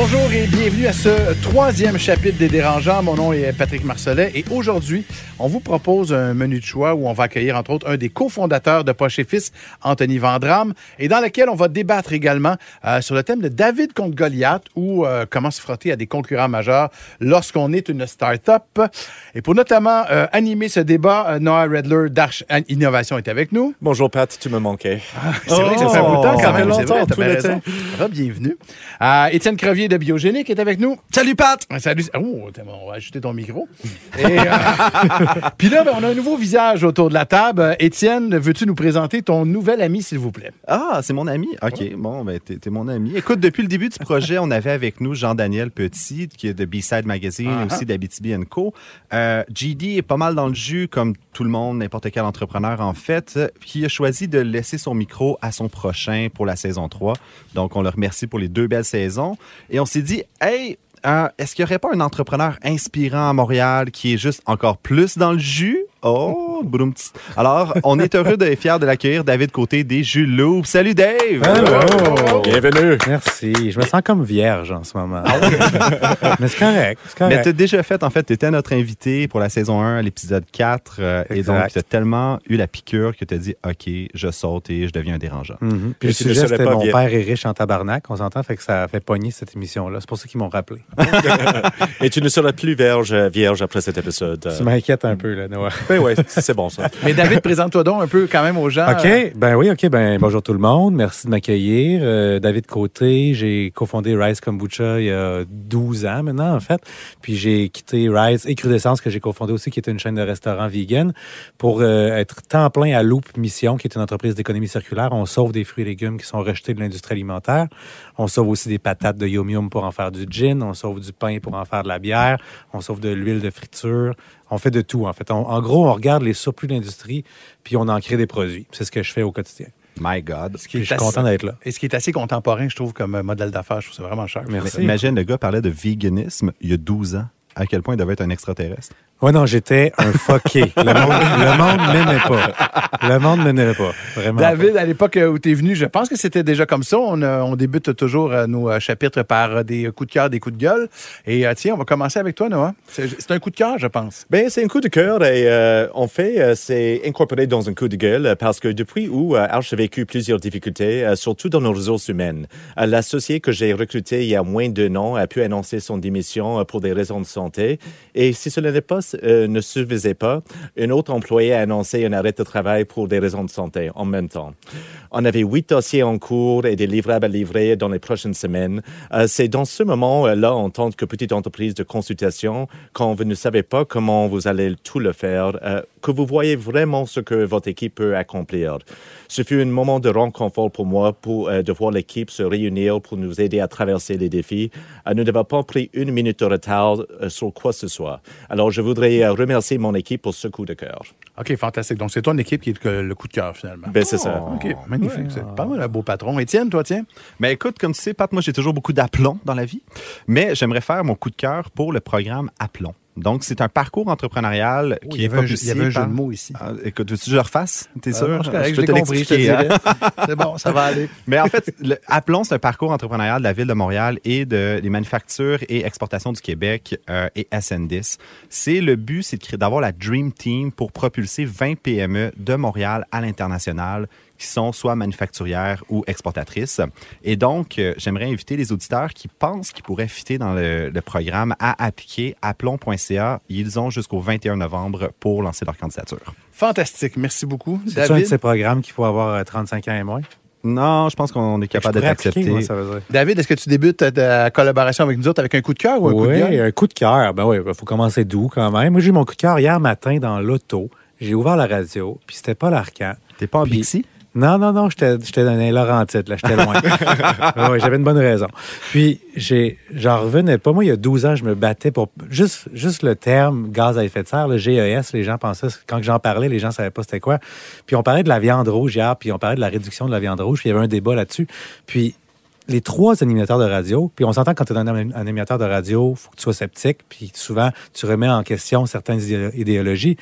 Bonjour et bienvenue à ce troisième chapitre des Dérangeants. Mon nom est Patrick Marcelet et aujourd'hui, on vous propose un menu de choix où on va accueillir entre autres un des cofondateurs de Poche et Fils, Anthony Vandram, et dans lequel on va débattre également euh, sur le thème de David contre Goliath ou euh, comment se frotter à des concurrents majeurs lorsqu'on est une start-up. Et pour notamment euh, animer ce débat, Noah Redler d'Arch Innovation est avec nous. Bonjour Pat, tu me manquais. C'est vrai que ça fait un bout de temps ça quand même. c'est longtemps, vrai, tout bien. Bienvenue. Étienne Crevier de Biogénique est avec nous. Salut Pat! Salut. Oh, on va ajouter ton micro. Et, euh, Puis là, ben, on a un nouveau visage autour de la table. Étienne, veux-tu nous présenter ton nouvel ami, s'il vous plaît? Ah, c'est mon ami? OK, bon, ben, t'es t'es mon ami. Écoute, depuis le début du projet, on avait avec nous Jean-Daniel Petit, qui est de B-Side Magazine et aussi d'Abitibi Co. Euh, GD est pas mal dans le jus, comme tout le monde, n'importe quel entrepreneur en fait, qui a choisi de laisser son micro à son prochain pour la saison 3. Donc, on le remercie pour les deux belles saisons. Et on s'est dit, hey, euh, est-ce qu'il n'y aurait pas un entrepreneur inspirant à Montréal qui est juste encore plus dans le jus? Oh, broum. Alors, on est heureux et fiers de l'accueillir, David Côté des Jules Loup. Salut Dave! Allô! Bienvenue. Merci. Je me sens comme vierge en ce moment. Mais c'est correct. C'est Mais tu as déjà fait, en fait, tu étais notre invité pour la saison 1, à l'épisode 4. euh, et donc, tu as tellement eu la piqûre que tu as dit, OK, je saute et je deviens un dérangeant. Mhm. Puis Et le sujet, c'était mon père est riche en tabarnak. On s'entend, fait que ça a fait pogner cette émission-là. C'est pour ça qu'ils m'ont rappelé. Et tu ne seras plus vierge, vierge après cet épisode. Tu m'inquiètes un peu, là, Noah. Oui, oui, c'est bon ça. Mais David, présente-toi donc un peu quand même aux gens. OK, ben oui, OK, ben bonjour tout le monde. Merci de m'accueillir. Euh, David Côté, j'ai cofondé Rise Kombucha il y a 12 ans maintenant, en fait. Puis j'ai quitté Rise et Crudescence, que j'ai cofondé aussi, qui est une chaîne de restaurants vegan, pour euh, être temps plein à Loop Mission, qui est une entreprise d'économie circulaire. On sauve des fruits et légumes qui sont rejetés de l'industrie alimentaire. On sauve aussi des patates de Yum Yum pour en faire du gin. On sauve du pain pour en faire de la bière. On sauve de l'huile de friture. On fait de tout, en fait. On- en gros, on regarde les surplus de l'industrie, puis on en crée des produits. C'est ce que je fais au quotidien. My God. Ce qui Puis est je suis assez- content d'être là. Et ce qui est assez contemporain, je trouve, comme modèle d'affaires. Je trouve ça vraiment cher. Merci. Imagine, le gars parlait de véganisme il y a 12 ans. À quel point il devait être un extraterrestre. Ouais, non, j'étais un fucké. Le monde, monde m'aimait pas. Le monde m'aimait pas. Vraiment. David, à l'époque euh, où tu es venu, je pense que c'était déjà comme ça. On, euh, on débute toujours euh, nos chapitres par des coups de cœur, des coups de gueule. Et tiens, on va commencer avec toi, Noah. C'est un coup de cœur, je pense. Ben, c'est un coup de cœur et euh, en fait, c'est incorporé dans un coup de gueule parce que depuis où Arch a vécu plusieurs difficultés, surtout dans nos ressources humaines, l'associé que j'ai recruté il y a moins d'un an a pu annoncer son démission pour des raisons de santé. Et si cela euh, ne suffisait pas, un autre employé a annoncé un arrêt de travail pour des raisons de santé en même temps. On avait huit dossiers en cours et des livrables à livrer dans les prochaines semaines. Euh, c'est dans ce moment-là, en tant que petite entreprise de consultation, quand vous ne savez pas comment vous allez tout le faire, euh, que vous voyez vraiment ce que votre équipe peut accomplir. Ce fut un moment de réconfort pour moi euh, de voir l'équipe se réunir pour nous aider à traverser les défis. Euh, nous n'avons pas pris une minute de retard euh, sur quoi que ce soit. Alors, je voudrais euh, remercier mon équipe pour ce coup de cœur. OK, fantastique. Donc, c'est ton équipe qui est le, coup de cœur, finalement. Ben, c'est ça. OK, magnifique. C'est pas mal un beau patron. Étienne, toi, tiens. Mais écoute, comme tu sais, Pat, moi, j'ai toujours beaucoup d'aplomb dans la vie. Mais j'aimerais faire mon coup de cœur pour le programme Aplomb. Donc, c'est un parcours entrepreneurial Oh, qui est jeu- il y propulsé avait un jeu de mots ici. Ah, écoute, veux-tu que je le refasse? T'es sûr? Euh, c'est correct, je peux te je l'expliquer, hein? C'est bon, ça va aller. Mais en fait, le Aplomb, c'est un parcours entrepreneurial de la Ville de Montréal et de, des manufactures et exportations du Québec euh, et SN10. C'est le but, c'est d'avoir la Dream Team pour propulser 20 PME de Montréal à l'international qui sont soit manufacturières ou exportatrices. Et donc, euh, j'aimerais inviter les auditeurs qui pensent qu'ils pourraient fitter dans le, le programme à appliquer à plomb.ca. Ils ont jusqu'au 21 novembre pour lancer leur candidature. Fantastique. Merci beaucoup. C'est un de ces programmes qu'il faut avoir euh, 35 ans et moins? Non, je pense qu'on est capable d'être accepté. moi, ça veut dire. David, est-ce que tu débutes ta- collaboration avec nous autres avec un coup de cœur ou un coup de Oui, gueule? un coup de cœur. Ben oui, il faut commencer doux quand même. Moi, j'ai eu mon coup de cœur hier matin dans l'auto. J'ai ouvert la radio, puis c'était pas l'Arcan. T'es pas en Bixi? Non, non, non, j'étais dans les Laurentides, là, j'étais loin. Ah j'avais une bonne raison. Puis, j'ai, j'en revenais pas. Moi, il y a 12 ans, je me battais pour juste, juste le terme gaz à effet de serre, le GES. Les gens pensaient, quand j'en parlais, les gens savaient pas c'était quoi. Puis, on parlait de la viande rouge hier, puis on parlait de la réduction de la viande rouge, puis il y avait un débat là-dessus. Puis, les trois animateurs de radio, puis on s'entend quand tu es un anim- un animateur de radio, faut que tu sois sceptique, puis souvent tu remets en question certaines idéo- idéologies.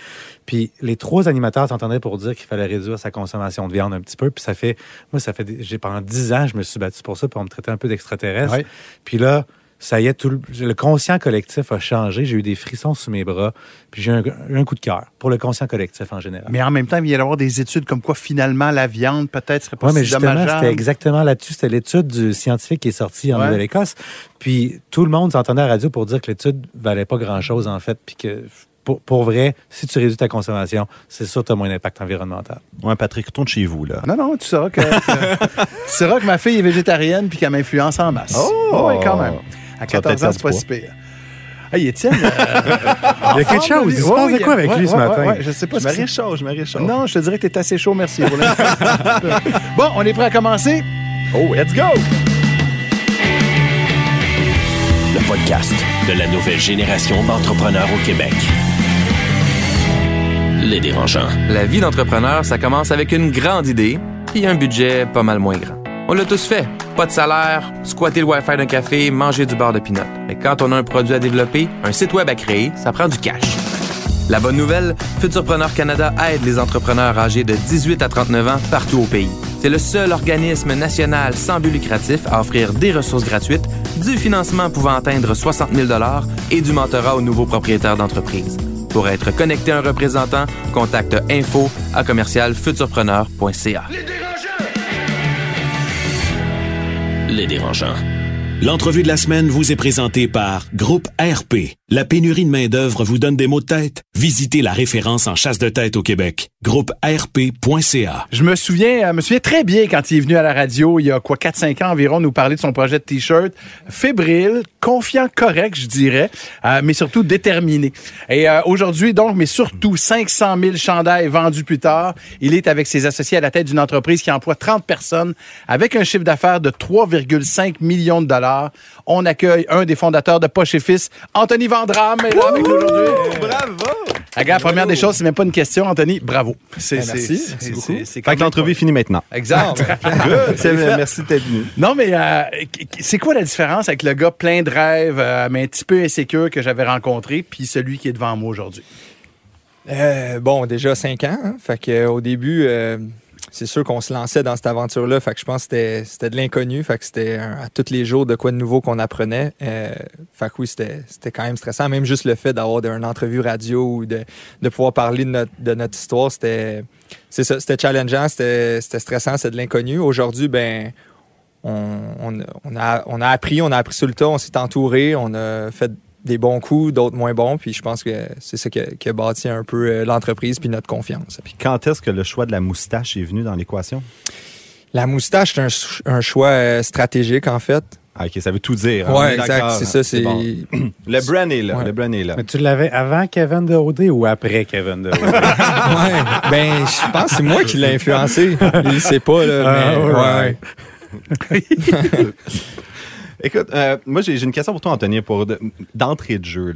Puis les trois animateurs s'entendaient pour dire qu'il fallait réduire sa consommation de viande un petit peu, puis ça fait moi ça fait j'ai pendant dix ans, je me suis battu pour ça, puis on me traitait un peu d'extraterrestre. Puis là, ça y est, tout le, le conscient collectif a changé. J'ai eu des frissons sous mes bras. Puis j'ai eu un, un coup de cœur pour le conscient collectif en général. Mais en même temps, il y avoir des études comme quoi finalement la viande peut-être serait pas Oui, mais si justement, dommageable. c'était exactement là-dessus. C'était l'étude du scientifique qui est sortie en Ouais. Nouvelle-Écosse. Puis tout le monde s'entendait à la radio pour dire que l'étude valait pas grand-chose, en fait. Puis que pour, pour vrai, si tu réduis ta consommation, c'est sûr que tu as moins d'impact environnemental. Ouais, Patrick, retourne chez vous, là. Non, non, tu sauras que, que- tu sauras que ma fille est végétarienne puis qu'elle m'influence en masse. Oh! oui, quand même. À Tu vas 14 peut-être ans, c'est pas si pire. Hey, Étienne. euh, Il y a quelque chose. Il se passe de quoi avec ouais, lui ce ouais, matin? ouais, je sais pas Je me réchauffe, je me réchauffe. Non, je te dirais que t'es assez chaud, merci. bon, on est prêt à commencer? Oh, let's go! Le podcast de la nouvelle génération d'entrepreneurs au Québec. Les dérangeants. La vie d'entrepreneur, ça commence avec une grande idée puis un budget pas mal moins grand. On l'a tous fait. Pas de salaire, squatter le Wi-Fi d'un café, manger du beurre de pinot. Mais quand on a un produit à développer, un site web à créer, ça prend du cash. La bonne nouvelle, Futurpreneur Canada aide les entrepreneurs âgés de 18 à 39 ans partout au pays. C'est le seul organisme national sans but lucratif à offrir des ressources gratuites, du financement pouvant atteindre 60 000 et du mentorat aux nouveaux propriétaires d'entreprise. Pour être connecté à un représentant, contacte info à commercialfuturpreneur.ca. Les dérangeants. L'entrevue de la semaine vous est présentée par Groupe RP. La pénurie de main-d'œuvre vous donne des maux de tête? Visitez la référence en chasse de tête au Québec. Groupe RP.ca. Je me souviens, euh, me souviens très bien quand il est venu à la radio, il y a quoi, 4-5 ans environ, nous parler de son projet de T-shirt. Fébrile, confiant, correct, je dirais, euh, mais surtout déterminé. Et euh, aujourd'hui, donc, mais surtout 500 000 chandails vendus plus tard, il est avec ses associés à la tête d'une entreprise qui emploie 30 personnes avec un chiffre d'affaires de 3,5 millions de dollars. On accueille un des fondateurs de Poche et Fils, Anthony Vandram, est là avec nous aujourd'hui. Bravo! Regarde, première des choses, c'est même pas une question, Anthony. Bravo. C'est, Ben, c'est- merci. c'est- Merci beaucoup. c'est- Fait que l'entrevue est finie maintenant. Exact. C'est- Merci d'être venu. Non, mais euh, c'est quoi la différence avec le gars plein de rêves, euh, mais un petit peu insécure que j'avais rencontré, puis celui qui est devant moi aujourd'hui? Euh, bon, déjà cinq ans. hein. Fait que, au début, euh, c'est sûr qu'on se lançait dans cette aventure-là. Fait que je pense que c'était- de l'inconnu. Fait que c'était à tous les jours de quoi de nouveau qu'on apprenait. Euh, fait que oui, c'était quand même stressant. Même juste le fait d'avoir une entrevue radio ou de, de pouvoir parler de notre, de notre histoire, c'était c'était challengeant, c'était stressant, c'est de l'inconnu. Aujourd'hui, ben on, on, on a, on a appris, on a appris sur le tas, on s'est entouré, on a fait des bons coups, d'autres moins bons. Puis je pense que c'est ça qui a, qui a bâti un peu euh, l'entreprise puis notre confiance. Puis quand est-ce que le choix de la moustache est venu dans l'équation? La moustache, c'est un, ch- un choix euh, stratégique, en fait. Ah, OK, ça veut tout dire. hein. Est exact. C'est ça. C'est bon. Le brand est là. Ouais. Le brand est là. Mais tu l'avais avant Kevin de OD ou après Kevin de OD? ouais. Ben, je pense que c'est moi qui l'ai influencé. Il le sait pas, là. Ah, mais, ouais. Écoute, euh, moi, j'ai une question pour toi, Anthony, pour de- d'entrée de jeu.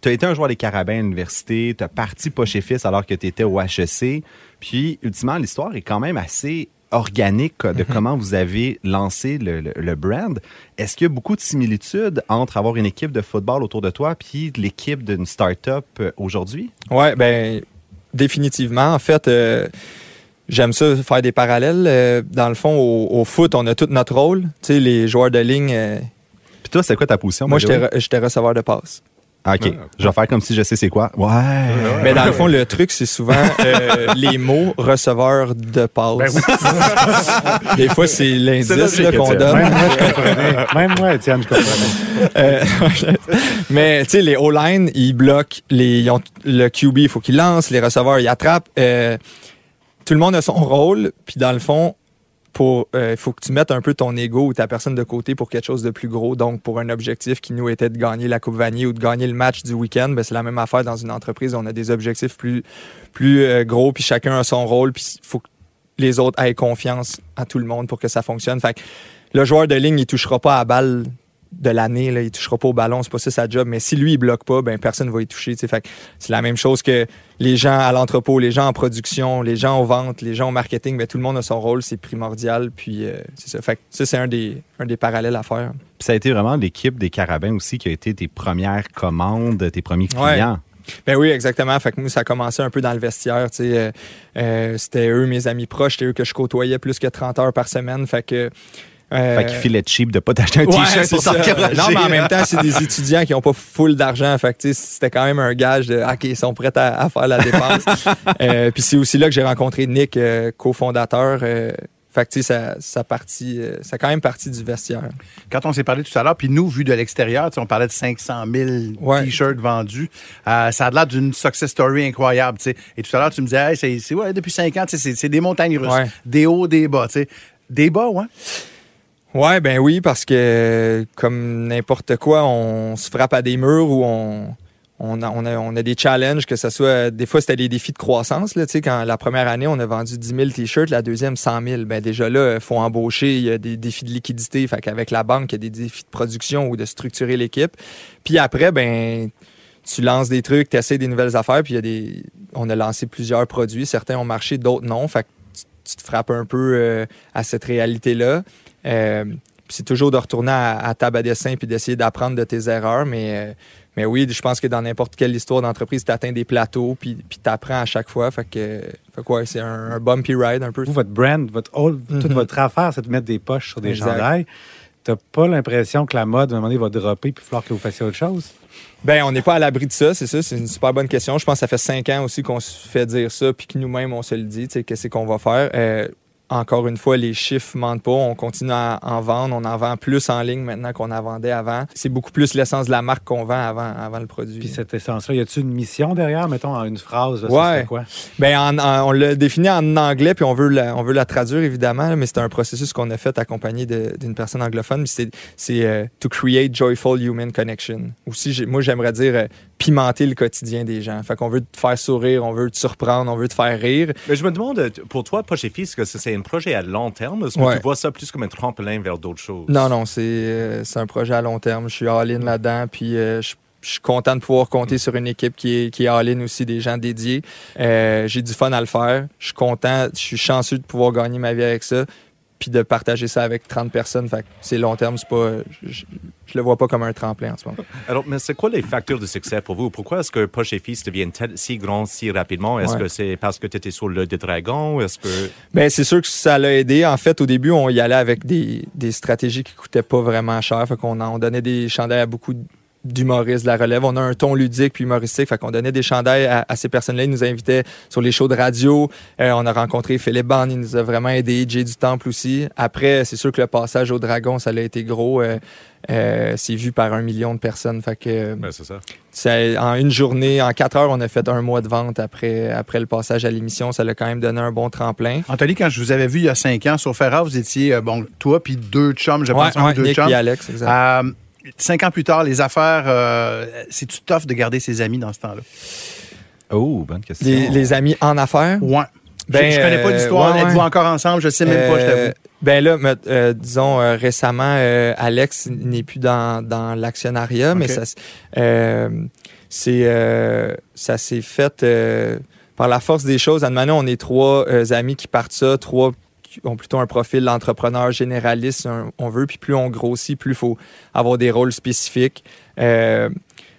tu as été un joueur des Carabins à l'université, tu as parti pas chez Fils alors que tu étais au HEC. Puis, ultimement, l'histoire est quand même assez organique de comment vous avez lancé le, le- le brand. Est-ce qu'il y a beaucoup de similitudes entre avoir une équipe de football autour de toi puis l'équipe d'une start-up euh, aujourd'hui? Ouais, ben définitivement. En fait, euh, j'aime ça faire des parallèles. Euh, dans le fond, au, au foot, on a tout notre rôle. Tu sais, les joueurs de ligne. euh, Puis toi, c'est quoi ta position? moi, j'étais re- j'étais receveur de passe. Ah, OK. Je vais faire comme si je sais c'est quoi. Ouais. Mais dans le fond, le truc, c'est souvent euh, les mots receveur de passe. Des fois, c'est l'indice qu'on donne. Même moi, je comprenais. Même moi, Étienne, je comprenais. Euh, mais tu sais, les O-line, ils bloquent. Les, ils ont- le QB, il faut qu'il lance. Les receveurs, ils attrapent. Euh, tout le monde a son rôle. Puis dans le fond, pour euh, faut que tu mettes un peu ton ego ou ta personne de côté pour quelque chose de plus gros. Donc, pour un objectif qui nous était de gagner la Coupe Vanier ou de gagner le match du week-end, ben, c'est la même affaire dans une entreprise. On a des objectifs plus, plus euh, gros, puis chacun a son rôle. Puis il faut que les autres aient confiance à tout le monde pour que ça fonctionne. Fait le joueur de ligne, il touchera pas à balle de l'année, là, il touchera pas au ballon, c'est pas ça sa job, mais si lui il bloque pas, ben personne va y toucher. Fait c'est la même chose que les gens à l'entrepôt, les gens en production, les gens aux ventes, les gens au marketing, ben, tout le monde a son rôle, c'est primordial. Puis euh, c'est ça. Fait que ça, c'est un des, un des parallèles à faire. Puis ça a été vraiment l'équipe des Carabins aussi qui a été tes premières commandes, tes premiers clients. Ben oui, exactement. Fait que nous, ça a commencé un peu dans le vestiaire. Euh, euh, c'était eux, mes amis proches, c'était eux que je côtoyais plus que 30 heures par semaine. Fait que. Euh, Fait qu'il filait cheap de pas t'acheter un Ouais, t-shirt pour. Non, mais en même temps, c'est des étudiants qui n'ont pas full d'argent. Fait que, c'était quand même un gage de OK, ils sont prêts à, à faire la dépense. Euh, Puis c'est aussi là que j'ai rencontré Nick, euh, cofondateur. Euh, fait que, ça, euh, ça a quand même parti du vestiaire. Quand on s'est parlé tout à l'heure, puis nous, vu de l'extérieur, tu sais, on parlait de 500 000 Ouais. t-shirts vendus. Euh, ça a l'air d'une success story incroyable. tu sais. Et tout à l'heure, tu me disais, hey, c'est, ouais, depuis 5 ans, c'est, des montagnes russes. Ouais. Des hauts, des bas. tu sais. Des bas, ouais. Ouais, ben oui, parce que comme n'importe quoi, on se frappe à des murs ou on, on, a, on, a, on a des challenges, que ce soit. Des fois, c'était des défis de croissance. Là, quand la première année, on a vendu 10 000 t-shirts, la deuxième, 100 000. Ben déjà là, il faut embaucher, il y a des défis de liquidité. Fait qu'avec la banque, il y a des défis de production ou de structurer l'équipe. Puis après, ben tu lances des trucs, tu essaies des nouvelles affaires, puis il y a des. On a lancé plusieurs produits. Certains ont marché, d'autres non. Fait que tu, te frappes un peu euh, à cette réalité-là. Euh, c'est toujours de retourner à, à table à dessin puis d'essayer d'apprendre de tes erreurs. Mais, euh, mais oui, je pense que dans n'importe quelle histoire d'entreprise, tu atteins des plateaux puis, puis tu apprends à chaque fois. Fait que, fait que ouais, c'est un, un bumpy ride un peu. Vous, votre brand, votre whole- toute Mhm. votre affaire, c'est de mettre des poches sur des Exact. chandails. T'as pas l'impression que la mode, à un moment donné, va dropper puis il falloir que vous fassiez autre chose? Ben, on n'est pas à l'abri de ça, c'est ça. C'est une super bonne question. Je pense que ça fait cinq ans aussi qu'on se fait dire ça, puis que nous-mêmes, on se le dit, tu sais, qu'est-ce qu'on va faire. Euh, encore une fois, les chiffres mentent pas. On continue à en vendre. On en vend plus en ligne maintenant qu'on en vendait avant. C'est beaucoup plus l'essence de la marque qu'on vend avant, avant le produit. Puis cette essence-là, y a-t-il une mission derrière, mettons, en une phrase? Là, ça, Ouais. c'est quoi? Ben, en- en- on l'a défini en anglais, puis on veut la, on veut la traduire, évidemment, mais c'est un processus qu'on a fait accompagné d'une personne anglophone. C'est euh, to create joyful human connection. Aussi, moi, j'aimerais dire euh, pimenter le quotidien des gens. Fait qu'on veut te faire sourire, on veut te surprendre, on veut te faire rire. Mais je me demande, pour toi, Poche et Fils, est-ce que c'est un projet à long terme? Est-ce que Ouais. tu vois ça plus comme un tremplin vers d'autres choses? Non, non, c'est euh, c'est un projet à long terme. Je suis all-in là-dedans, puis euh, je je suis content de pouvoir compter sur une équipe qui est, qui est all-in aussi, des gens dédiés. Euh, J'ai du fun à le faire. Je suis content, je suis chanceux de pouvoir gagner ma vie avec ça, puis de partager ça avec 30 personnes. Fait c'est long terme, c'est pas, je, je le vois pas comme un tremplin en ce moment. Alors, mais c'est quoi les facteurs de succès pour vous? Pourquoi est-ce que Poche et Fils deviennent si grands si rapidement? Est-ce Ouais. que c'est parce que tu étais sur le de dragon? Est-ce que. Ben, c'est sûr que ça l'a aidé. En fait, au début, on y allait avec des, des stratégies qui coûtaient pas vraiment cher. Fait qu'on en- on donnait des chandails à beaucoup d'humoristes de la relève. On a un ton ludique puis humoristique. Fait qu'on donnait des chandails à, à ces personnes-là. Ils nous invitaient sur les shows de radio. Euh, on a rencontré Philippe Bond. Il nous a vraiment aidé. Jay du Temple aussi. Après, c'est sûr que le passage au Dragon, ça a été gros. Euh, euh, c'est vu par un million de personnes. Fait que, Ben, c'est ça. ça- en une journée, en quatre heures, on a fait un mois de vente après, après le passage à l'émission. Ça l'a quand même donné un bon tremplin. Anthony, quand je vous avais vu il y a 5 ans sur Ferrari, vous étiez, euh, bon, toi puis deux chums, je pense, Ouais, ou ouais, deux Nick chums. et Alex, exact. Euh, cinq ans plus tard, les affaires, euh, c'est-tu tough de garder ses amis dans ce temps-là? Oh, bonne question. Les, les amis en affaires? Ouais. Ben, je, je connais pas euh, l'histoire. ouais, Êtes-vous ouais. encore ensemble? Je sais même pas, je Euh, t'avoue. Ben là, euh, disons euh, récemment, euh, Alex n'est plus dans, dans l'actionnariat, mais ça, s- euh, c'est euh, ça s'est fait euh, par la force des choses. À Manon, on est trois euh, amis qui partent ça, trois ont plutôt un profil d'entrepreneur généraliste, un- on veut, puis plus on grossit, plus il faut avoir des rôles spécifiques. euh,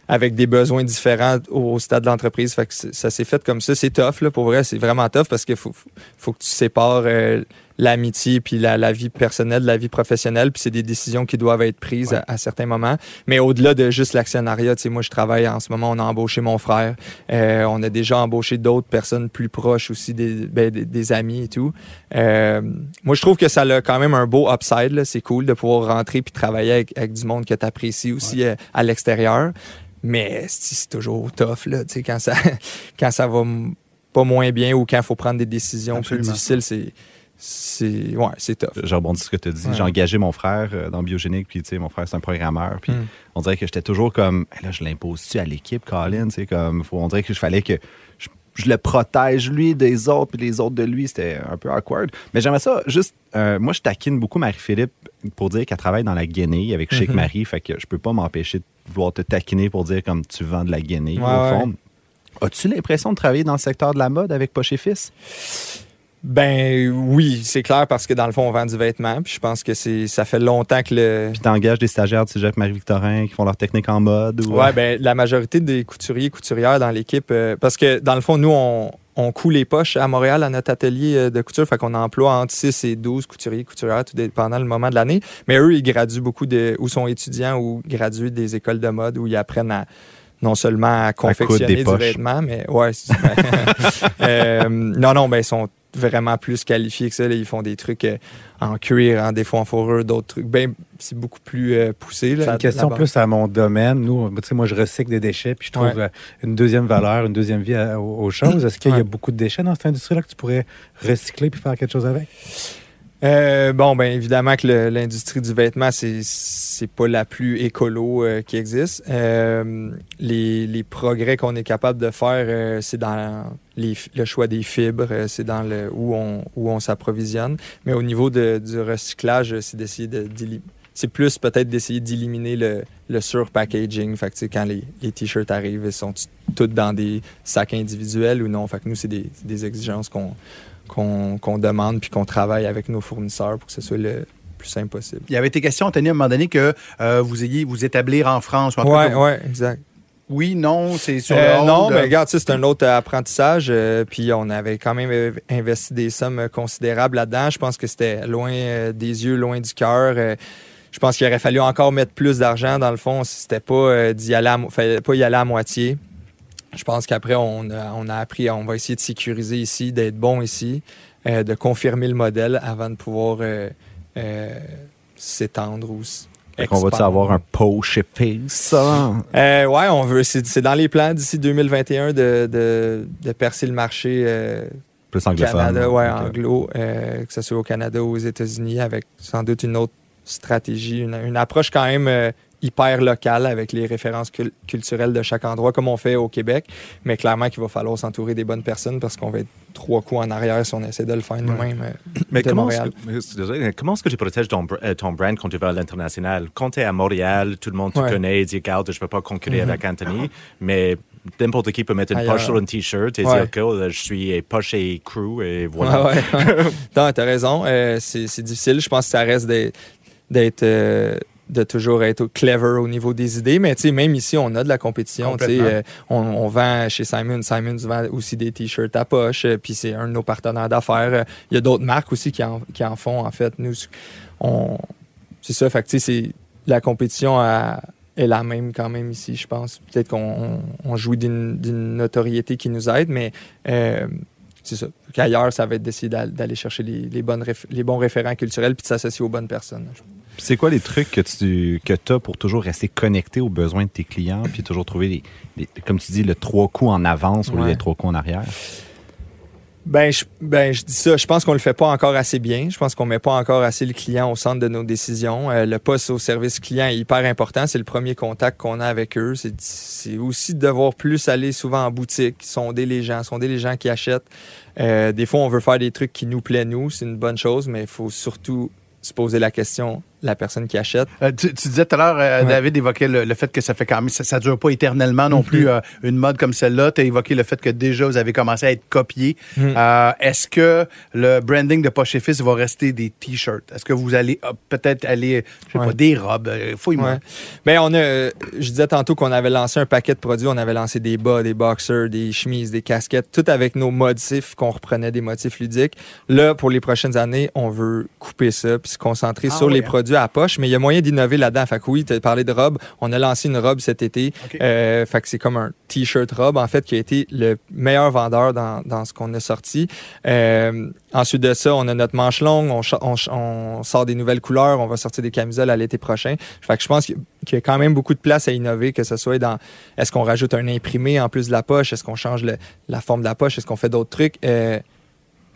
avec des besoins différents au, stade de l'entreprise. Ça s'est fait comme ça. C'est tough, là, pour vrai. C'est vraiment tough parce qu'il faut, faut que tu sépares euh, l'amitié puis la, la vie personnelle la vie professionnelle. Puis c'est des décisions qui doivent être prises à, à certains moments. Mais au-delà de juste l'actionnariat, tu sais, moi, je travaille en ce moment, on a embauché mon frère. Euh, on a déjà embauché d'autres personnes plus proches aussi, des, ben, des, des amis et tout. Euh, moi, je trouve que ça a quand même un beau upside. là. C'est cool de pouvoir rentrer puis travailler avec, avec du monde que tu apprécies aussi euh, à l'extérieur. Mais c'est toujours tough, là, tu sais, quand ça, quand ça va pas moins bien ou quand il faut prendre des décisions Absolument. plus difficiles, c'est, c'est, ouais, c'est tough. J'ai rebondi sur ce que tu as dit. Ouais. J'ai engagé mon frère euh, dans Biogénique, puis tu sais, mon frère, c'est un programmeur. Puis Mm. on dirait que j'étais toujours comme, Hey, là, je l'impose-tu à l'équipe, Colin? Tu sais, comme, faut, on dirait que je fallait que je, je le protège lui des autres, puis les autres de lui. C'était un peu awkward. Mais j'aimerais ça, juste, euh, moi, je taquine beaucoup Marie-Philippe pour dire qu'elle travaille dans la Guinée avec Chic Mhm. Marie, fait que je peux pas m'empêcher de vouloir te taquiner pour dire comme tu vends de la Guinée, Ouais, au fond. As-tu l'impression de travailler dans le secteur de la mode avec Poche et Fils? Ben oui, c'est clair parce que dans le fond, on vend du vêtement. Puis je pense que c'est ça fait longtemps que le. Puis t'engages des stagiaires du Cégep Marie-Victorin qui font leur technique en mode? Ou... Ouais, ben la majorité des couturiers et couturières dans l'équipe. euh, parce que dans le fond, nous, on, on coud les poches à Montréal à notre atelier euh, de couture. Fait qu'on emploie entre 6 et 12 couturiers et couturières, tout dépendant le moment de l'année. Mais eux, ils graduent beaucoup de. ou sont étudiants ou gradués des écoles de mode où ils apprennent à non seulement à confectionner du poches. vêtement, mais ouais. Euh, non, non, ben ils sont vraiment plus qualifiés que ça. là. Ils font des trucs euh, en cuir, en défaut en fourrure, d'autres trucs. Ben, c'est beaucoup plus euh, poussé. C'est une question plus à mon domaine. Nous, moi, je recycle des déchets, puis je trouve Ouais. euh, une deuxième valeur, une deuxième vie à- aux, aux choses. Est-ce qu'il y a Ouais. beaucoup de déchets dans cette industrie-là que tu pourrais recycler puis faire quelque chose avec? Euh, bon, ben évidemment que l'industrie du vêtement, c'est pas la plus écolo euh, qui existe. Euh, les, les progrès qu'on est capable de faire, c'est dans le choix des fibres, c'est dans le où on où on s'approvisionne. Mais au niveau de- du recyclage, c'est d'essayer de c'est plus peut-être d'essayer d'éliminer le, le surpackaging. Fait que, quand les, les t-shirts arrivent, ils sont tous dans des sacs individuels ou non. Fait que nous, c'est des, des exigences qu'on qu'on demande puis qu'on travaille avec nos fournisseurs pour que ce soit le plus simple possible. Il y avait été question, Anthony, à un moment donné, que euh, vous ayez vous établir en France. ou en tout cas Ouais, que- ouais, exact. Oui, non, c'est sur Euh, non, mais euh, regarde, c'est un autre apprentissage. euh, puis on avait quand même investi des sommes considérables là-dedans. Je pense que c'était loin des yeux, loin du cœur. Je pense qu'il aurait fallu encore mettre plus d'argent dans le fond. si C'était pas d'y aller, à, mo- fallait pas y aller à moitié. Je pense qu'après, on a, on a appris, on va essayer de sécuriser ici, d'être bon ici, euh, de confirmer le modèle avant de pouvoir euh, euh, s'étendre ou qu'on va-tu avoir un et Fils? ça? Euh, ouais, on veut. C'est c'est dans les plans d'ici 2021 de, de, de percer le marché euh, Plus anglophone. Canada, ouais, anglo, euh, que ce soit au Canada ou aux États-Unis, avec sans doute une autre stratégie, une, une approche quand même hyper locale avec les références cul- culturelles de chaque endroit, comme on fait au Québec. Mais clairement qu'il va falloir s'entourer des bonnes personnes parce qu'on va être trois coups en arrière si on essaie de le faire nous-mêmes. euh, Mais comment est-ce, Montréal. que, désolé, comment est-ce que tu protèges ton, euh, ton brand quand tu vas à l'international? Quand tu es à Montréal, tout le monde te Ouais. connaît et dit, regarde, je ne peux pas concurrer Mhm. avec Anthony, mais n'importe qui peut mettre une Ailleurs. poche sur un T-shirt et Ouais. dire que euh, je suis poche et crew et voilà. Ouais. non, t'as raison. Euh, c'est difficile. Je pense que ça reste d'être- de toujours être clever au niveau des idées. Mais tu sais, même ici, on a de la compétition. euh, on, on vend chez Simon. Simon vend aussi des t-shirts à poche. euh, Puis c'est un de nos partenaires d'affaires. Il y a d'autres marques aussi qui en, qui en font. En fait, nous, on, c'est ça. Fait que tu sais, c'est la compétition à- est la même quand même ici, je pense. Peut-être qu'on on, jouit d'une notoriété qui nous aide, mais euh, c'est ça. Qu'ailleurs, ça va être d'essayer d'al- d'aller chercher les, les bonnes réf- les bons référents culturels puis de s'associer aux bonnes personnes. C'est quoi les trucs que tu que as pour toujours rester connecté aux besoins de tes clients, puis toujours trouver, les, les- comme tu dis, le trois coups en avance au lieu des trois coups en arrière? Ben je, ben, je dis ça. Je pense qu'on le fait pas encore assez bien. Je pense qu'on met pas encore assez le client au centre de nos décisions. Euh, le poste au service client est hyper important. C'est le premier contact qu'on a avec eux. C'est, c'est aussi de devoir plus aller souvent en boutique, sonder les gens, sonder les gens qui achètent. Euh, des fois, on veut faire des trucs qui nous plaisent, nous. C'est une bonne chose, mais il faut surtout se poser la question, la personne qui achète. Euh, tu, tu disais tout à l'heure, euh, Ouais. David évoquait le, le fait que ça fait quand même, ça, ça dure pas éternellement non Mhm. plus euh, une mode comme celle-là. Tu as évoqué le fait que déjà vous avez commencé à être copié. Euh, Est-ce que le branding de Poche et Fils va rester des t-shirts? Est-ce que vous allez peut-être aller, je sais Ouais. pas, des robes? Fouille-moi. Ouais. Ben, on a, je disais tantôt qu'on avait lancé un paquet de produits. On avait lancé des bas, des boxers, des chemises, des casquettes, tout avec nos motifs qu'on reprenait des motifs ludiques. Là, pour les prochaines années, on veut couper ça puis se concentrer Ah sur les produits à poche. Mais il y a moyen d'innover là-dedans. Fait que oui, tu as parlé de robe. On a lancé une robe cet été. OK. Euh, fait que c'est comme un t-shirt robe, en fait, qui a été le meilleur vendeur dans, dans ce qu'on a sorti. Euh, ensuite de ça, on a notre manche longue, on, sort des nouvelles couleurs, on va sortir des camisoles à l'été prochain. Fait que je pense qu'il qu'il y a quand même beaucoup de place à innover, que ce soit dans est-ce qu'on rajoute un imprimé en plus de la poche, est-ce qu'on change le- la forme de la poche, est-ce qu'on fait d'autres trucs? Euh,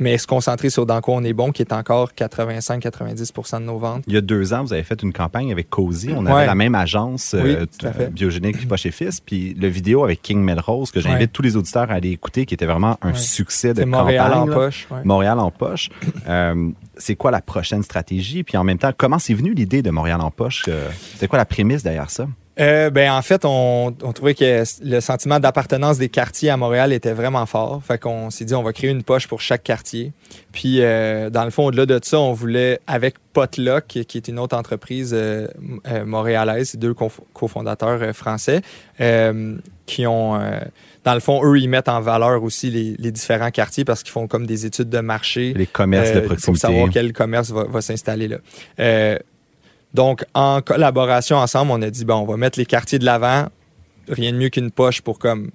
mais se concentrer sur dans quoi on est bon, qui est encore 85-90% de nos ventes. Il y a deux ans, vous avez fait une campagne avec Cozy. On avait Ouais. la même agence Oui, euh, biogénique pas chez Fils. Puis le vidéo avec King Melrose, que j'invite Ouais. tous les auditeurs à aller écouter, qui était vraiment un Ouais. succès de Montréal campagne, en poche. Montréal en poche. Euh, c'est quoi la prochaine stratégie? Puis en même temps, comment c'est venu l'idée de Montréal en poche? Euh, C'est quoi la prémisse derrière ça? Euh, ben, en fait, on, on trouvait que le sentiment d'appartenance des quartiers à Montréal était vraiment fort. Fait qu'on s'est dit, on va créer une poche pour chaque quartier. Puis, euh, dans le fond, au-delà de ça, on voulait, avec Potluck, qui est une autre entreprise euh, montréalaise, deux cofondateurs français, qui ont, dans le fond, eux, ils mettent en valeur aussi les, les différents quartiers parce qu'ils font comme des études de marché. Les commerces de Euh, Pour proximité. savoir quel commerce va, va s'installer là. Donc, en collaboration ensemble, on a dit, bon, on va mettre les quartiers de l'avant. Rien de mieux qu'une poche pour comme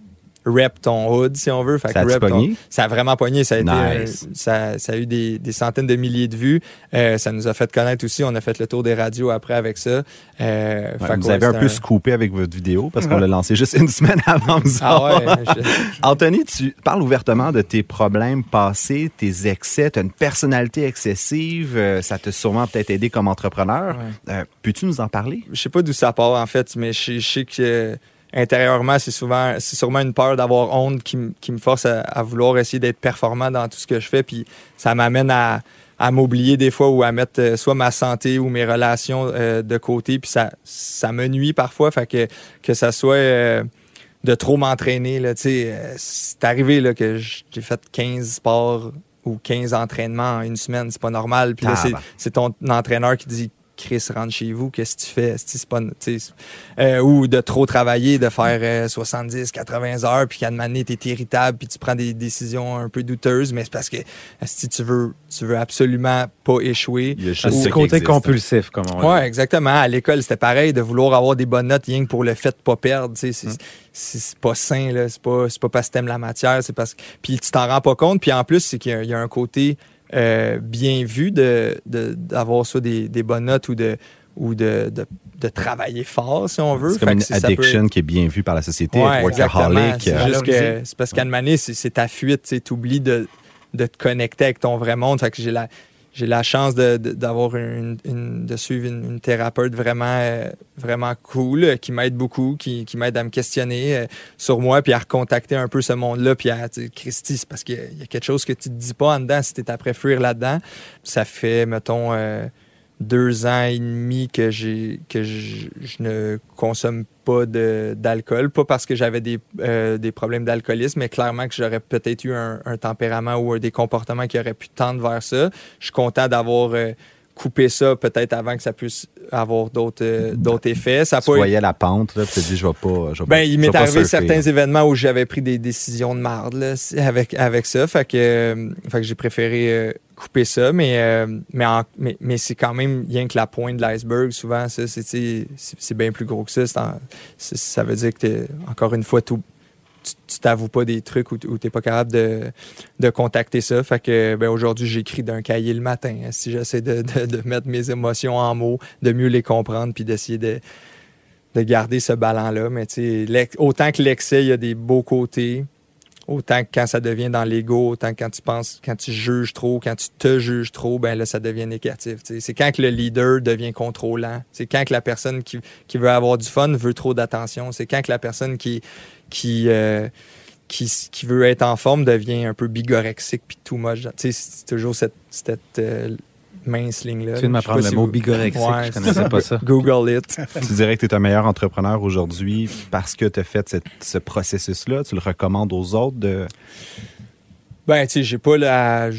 rep ton hood, si on veut. Fait Ça que rep ton- ça a vraiment pogné. Ça a, été, euh, ça, ça a eu des, des centaines de milliers de vues. Euh, ça nous a fait connaître aussi. On a fait le tour des radios après avec ça. Euh, Ouais, fait que vous ouais, avez un peu scoopé avec votre vidéo parce qu'on l'a lancé juste une semaine avant vous Ah je- Anthony, tu parles ouvertement de tes problèmes passés, tes excès, tu as une personnalité excessive, ça t'a sûrement peut-être aidé comme entrepreneur. Peux-tu nous en parler? je sais pas d'où ça part en fait, mais je, sais que intérieurement, c'est souvent, c'est sûrement une peur d'avoir honte qui, me force à, à vouloir essayer d'être performant dans tout ce que je fais, puis ça m'amène à, à m'oublier des fois ou à mettre euh, soit ma santé ou mes relations euh, de côté, puis ça, ça me nuit parfois, fait que que ça soit euh, de trop m'entraîner là, tu sais, euh, c'est arrivé là que j'ai fait 15 sports ou 15 entraînements en une semaine, c'est pas normal. Puis là, c'est ton entraîneur qui dit Chris, rentre chez vous, qu'est-ce que tu fais? C'est pas, euh, ou de trop travailler, de faire euh, 70, 80 heures, puis qu'à donné, t'es irritable, puis tu prends des décisions un peu douteuses, mais c'est parce que si tu veux, tu veux absolument pas échouer? Il y a juste côté existe. compulsif, comme on dit. Ouais, exactement. À l'école, c'était pareil, de vouloir avoir des bonnes notes rien que pour le fait de pas perdre. tu sais, C'est pas sain, là. C'est pas, c'est pas parce que t'aimes la matière, c'est parce que. Puis tu t'en rends pas compte. Puis en plus, c'est qu'il y, a un côté euh, bien vu de- de- d'avoir soit des, des bonnes notes ou de ou de, de, de travailler fort, si on veut. C'est comme Fait une que ça peut- addiction qui est bien vue par la société, Ouais, workaholic. C'est euh, juste que Valorisé. c'est parce qu'à c'est ta fuite, tu oublies de, de te connecter avec ton vrai monde. Fait que j'ai la, j'ai la chance de, d'avoir une, une- de suivre une, thérapeute vraiment, euh, vraiment cool, euh, qui m'aide beaucoup, qui, qui m'aide à me questionner euh, sur moi, puis à recontacter un peu ce monde-là, puis à, sais, Christy, c'est parce qu'il y a- quelque chose que tu te dis pas en dedans si tu es après fuir là-dedans. Ça fait, mettons, deux ans et demi que j'ai que je, je ne consomme pas d'alcool. Pas parce que j'avais des, euh, des problèmes d'alcoolisme, mais clairement que j'aurais peut-être eu un, un tempérament ou des comportements qui auraient pu tendre vers ça. Je suis content d'avoir euh, coupé ça peut-être avant que ça puisse avoir d'autres euh, d'autres effets. Ça Tu pas eu- voyais la pente, là, tu te dis, je vais pas. Je vais ben, pas- il m'est arrivé surfer. certains événements où j'avais pris des décisions de marde là, avec, avec ça. Fait que, fait que j'ai préféré couper ça. Mais, euh, mais, en- mais, c'est quand même rien que la pointe de l'iceberg. Souvent, ça, c'est, tu c'est, bien plus gros que ça. Ça veut dire que, t'es- encore une fois, tu, tu t'avoues pas des trucs où, t- où t'es pas capable de, de contacter ça. Fait que ben, aujourd'hui, j'écris d'un cahier le matin. hein, si j'essaie de, de- de mettre mes émotions en mots, de mieux les comprendre, puis d'essayer de, de garder ce ballon-là. Mais tu autant que l'excès, il y a des beaux côtés. Autant que quand ça devient dans l'ego, autant que quand tu penses, quand tu juges trop, quand tu te juges trop, ben là, ça devient négatif. C'est quand le leader devient contrôlant. C'est quand la personne qui, veut avoir du fun veut trop d'attention. C'est quand la personne euh, qui, veut être en forme devient un peu bigorexique puis tout sais, C'est toujours cette, cette euh, mince ligne-là. Tu viens de m'apprendre le si mot vous- bigorexique. Ouais, je connaissais pas ça. Google it. Tu dirais que tu es un meilleur entrepreneur aujourd'hui parce que tu as fait cette- ce processus-là? Tu le recommandes aux autres de. Ben, tu sais, j'ai pas la.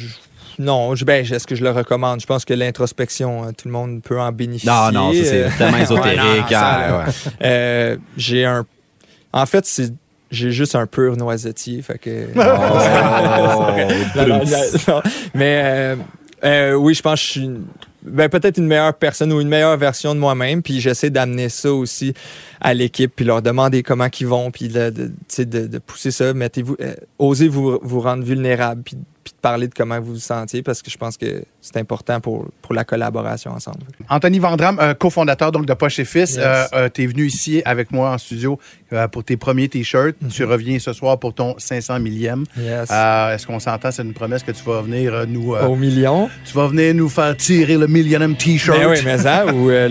Non, je- ben, est-ce que je le recommande? Je pense que l'introspection, hein, tout le monde peut en bénéficier. Non, non, c'est tellement ésotérique. Ouais. euh, j'ai un. En fait, c'est. J'ai juste un pur noisetier, fait que. Oh, Non, non, non, mais euh, euh, oui, je pense que je suis ben, peut-être une meilleure personne ou une meilleure version de moi-même. Puis j'essaie d'amener ça aussi à l'équipe, puis leur demander comment ils vont, puis de pousser ça. Mettez-vous, euh, osez vous, vous rendre vulnérable, puis, puis de parler de comment vous vous sentiez parce que je pense que c'est important pour, pour la collaboration ensemble. Anthony Vandram, euh, cofondateur donc de Poche et Fils, Yes. euh, euh, tu es venu ici avec moi en studio euh, pour tes premiers t-shirts. Tu reviens ce soir pour ton 500 millième. Yes. Euh, Est-ce qu'on s'entend? C'est une promesse que tu vas venir euh, nous... euh, Au million. Tu vas venir nous faire tirer le millième t-shirt. Ben oui, mais ça, ou euh,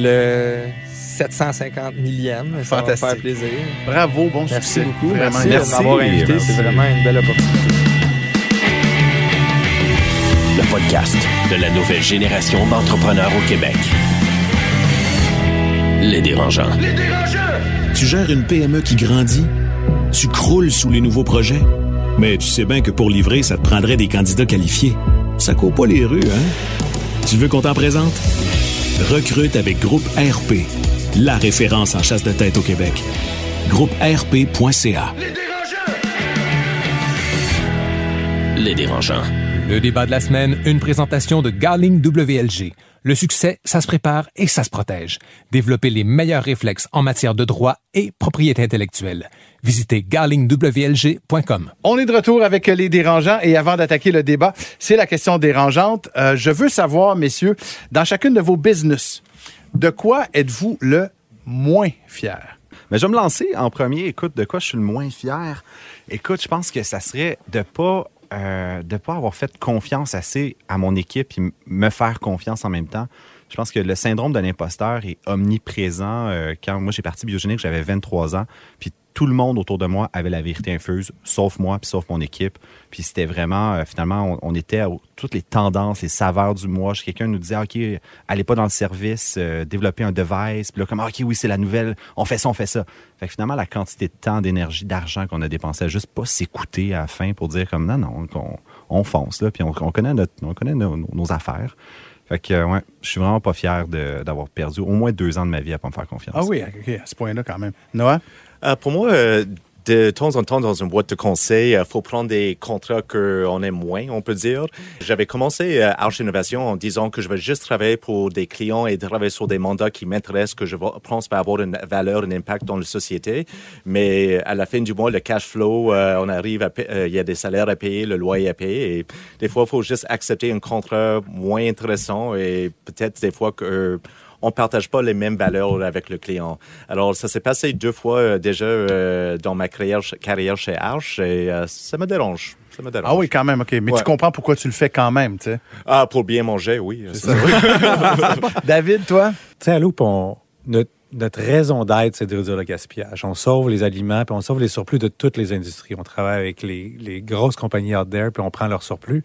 le 750 millième. Ça va me Fantastique. faire plaisir. Bravo, bon Merci succès. beaucoup. Vraiment. Merci, Merci, de m'avoir invité. C'est vraiment une belle opportunité. Le podcast de la nouvelle génération d'entrepreneurs au Québec. Les dérangeants. Tu gères une PME qui grandit? Tu croules sous les nouveaux projets? Mais tu sais bien que pour livrer, ça te prendrait des candidats qualifiés. Ça court pas les rues, hein? Tu veux qu'on t'en présente? Recrute avec Groupe RP, la référence en chasse de tête au Québec. GroupeRP.ca. Les dérangeants. Le débat de la semaine, une présentation de Garling WLG. Le succès, ça se prépare et ça se protège. Développer les meilleurs réflexes en matière de droit et propriété intellectuelle. Visitez garlingwlg.com. On est de retour avec les dérangeants et avant d'attaquer le débat, c'est la question dérangeante. Euh, je veux savoir, messieurs, dans chacune de vos business, de quoi êtes-vous le moins fier? Mais je vais me lancer en premier. Écoute, de quoi je suis le moins fier? Écoute, je pense que ça serait de pas euh, de pas avoir fait confiance assez à mon équipe et me faire confiance en même temps. Je pense que le syndrome de l'imposteur est omniprésent. euh, quand moi j'ai parti biogénique, j'avais 23 ans, puis tout le monde autour de moi avait la vérité infuse, sauf moi, puis sauf mon équipe. Puis c'était vraiment, euh, finalement, on, était à toutes les tendances, les saveurs du mois. Quelqu'un nous disait, OK, allez pas dans le service, euh, développez un device. Puis là, comme, OK, oui, c'est la nouvelle, on fait ça, on fait ça. Fait que finalement, la quantité de temps, d'énergie, d'argent qu'on a dépensé à juste pas s'écouter à la fin pour dire comme, non, non, on, on fonce, là, puis on, on connaît, notre, on connaît nos, nos affaires. Fait que, ouais, je suis vraiment pas fier d'avoir perdu au moins deux ans de ma vie à pas me faire confiance. Ah oui, OK, à ce point-là quand même. Noah? Euh, pour moi, euh, de temps en temps, dans une boîte de conseil, il faut prendre des contrats qu'on aime moins, on peut dire. J'avais commencé euh, Arch Innovation en disant que je vais juste travailler pour des clients et travailler sur des mandats qui m'intéressent, que je pense va avoir une valeur, un impact dans la société. Mais à la fin du mois, le cash flow, euh, on arrive à, euh, il y a des salaires à payer, le loyer à payer. Et des fois, il faut juste accepter un contrat moins intéressant et peut-être des fois que euh, on partage pas les mêmes valeurs avec le client. Alors, ça s'est passé deux fois euh, déjà euh, dans ma carrière, carrière chez Arch et euh, ça me dérange. Ça me dérange. Ah oui, quand même, OK. Mais Ouais. tu comprends pourquoi tu le fais quand même, tu sais. Ah, pour bien manger, oui. Ça. David, toi? Tu sais, à Loop, on- notre, notre raison d'être, c'est de réduire le gaspillage. On sauve les aliments, puis on sauve les surplus de toutes les industries. On travaille avec les, les grosses compagnies out there, puis on prend leur surplus.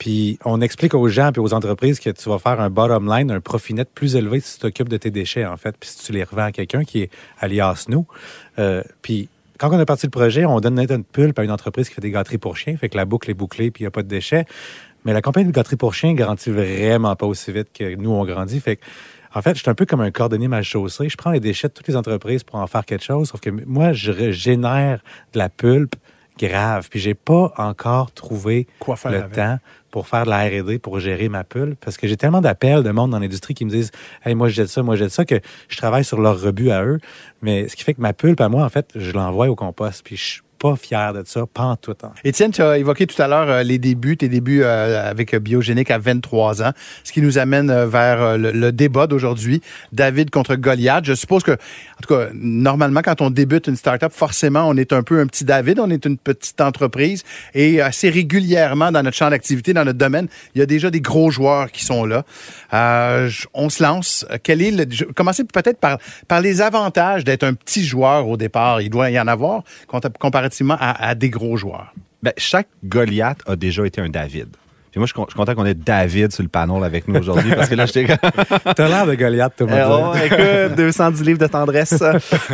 Puis on explique aux gens puis aux entreprises que tu vas faire un bottom line, un profit net plus élevé si tu t'occupes de tes déchets, en fait, puis si tu les revends à quelqu'un qui est alias nous. Euh, puis quand on a parti le projet, on donne notre pulpe à une entreprise qui fait des gâteries pour chiens, fait que la boucle est bouclée, puis il n'y a pas de déchets. Mais la compagnie de gâteries pour chiens garantit vraiment pas aussi vite que nous, on grandit. Fait que, en fait, je suis un peu comme un cordonnier mal chaussé. Je prends les déchets de toutes les entreprises pour en faire quelque chose, sauf que moi, je génère de la pulpe grave. Puis j'ai pas encore trouvé Quoi faire le avec? temps pour faire de la R&D pour gérer ma pulpe parce que j'ai tellement d'appels de monde dans l'industrie qui me disent hey moi je jette ça moi je jette ça que je travaille sur leur rebut à eux mais ce qui fait que ma pulpe à moi en fait je l'envoie au compost puis je pas fier de ça pas en tout temps Étienne, tu as évoqué tout à l'heure euh, les débuts, tes débuts euh, avec euh, Biogénique à 23 ans, ce qui nous amène vers le, débat d'aujourd'hui, David contre Goliath. Je suppose que, en tout cas, normalement, quand on débute une start-up, forcément, on est un peu un petit David, on est une petite entreprise et assez régulièrement dans notre champ d'activité, dans notre domaine, il y a déjà des gros joueurs qui sont là. Euh, on se lance. Quel est le, commencez peut-être par, par les avantages d'être un petit joueur au départ. Il doit y en avoir compta- à, à des gros joueurs. Ben, chaque Goliath a déjà été un David. Puis moi, je suis content qu'on ait David sur le panel avec nous aujourd'hui parce que là, j'étais. t'as l'air de Goliath tout le monde oh, écoute, 210 livres de tendresse.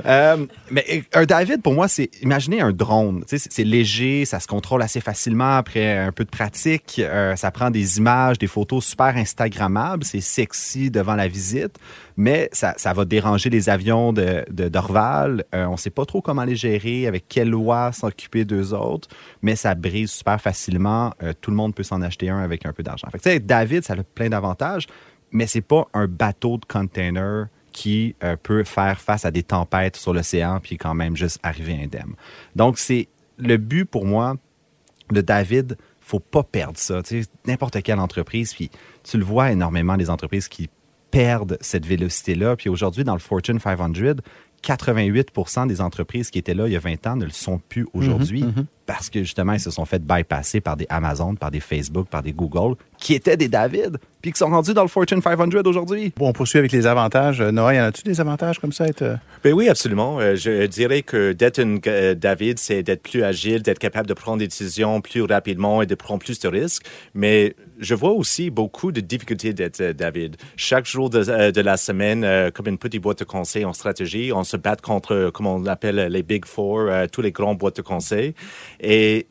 Euh, mais un David, pour moi, c'est imaginez un drone. C'est léger, ça se contrôle assez facilement après un peu de pratique. Euh, ça prend des images, des photos super Instagrammables. C'est sexy devant la visite, mais ça, ça va déranger les avions de, de d'Orval. Euh, on sait pas trop comment les gérer, avec quelle loi s'occuper d'eux autres, mais ça brise super facilement. Euh, tout le monde peut s'en acheter un avec un peu d'argent. Fait que, David, ça a plein d'avantages, mais c'est pas un bateau de container qui euh, peut faire face à des tempêtes sur l'océan puis quand même juste arriver indemne. Donc, c'est le but pour moi de David faut pas perdre ça. Tu sais, n'importe quelle entreprise, puis tu le vois énormément, les entreprises qui perdent cette vélocité-là. Puis aujourd'hui, dans le Fortune 500, 88% des entreprises qui étaient là il y a 20 ans ne le sont plus aujourd'hui parce que justement, ils se sont fait bypasser par des Amazon, par des Facebook, par des Google, qui étaient des David, puis qui sont rendus dans le Fortune 500 aujourd'hui. Bon, on poursuit avec les avantages. Euh, Noah, y en a-tu des avantages comme ça? Être... euh, Ben oui, absolument. Euh, je dirais que d'être un David, c'est d'être plus agile, d'être capable de prendre des décisions plus rapidement et de prendre plus de risques. Mais je vois aussi beaucoup de difficultés d'être David. Chaque jour de, de la semaine, comme une petite boîte de conseil en stratégie, on se bat contre, comme on l'appelle, les Big Four, tous les grands boîtes de conseil. Et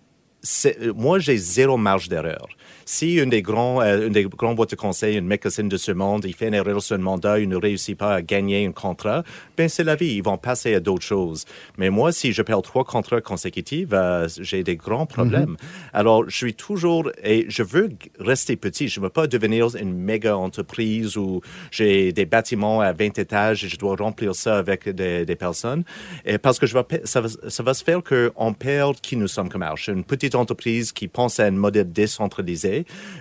moi, j'ai zéro marge d'erreur. Si une des grands, euh, une des grands boîtes de conseil, une médecine de ce monde, il fait une erreur sur un mandat, il ne réussit pas à gagner un contrat, ben c'est la vie, ils vont passer à d'autres choses. Mais moi, si je perds trois contrats consécutifs, euh, j'ai des grands problèmes. Alors, je suis toujours et je veux rester petit. Je ne veux pas devenir une méga entreprise où j'ai des bâtiments à 20 étages et je dois remplir ça avec des, des personnes. Et parce que je vais, ça, va, ça va se faire qu'on perd qui nous sommes comme Arch. Une petite entreprise qui pense à un modèle décentralisé,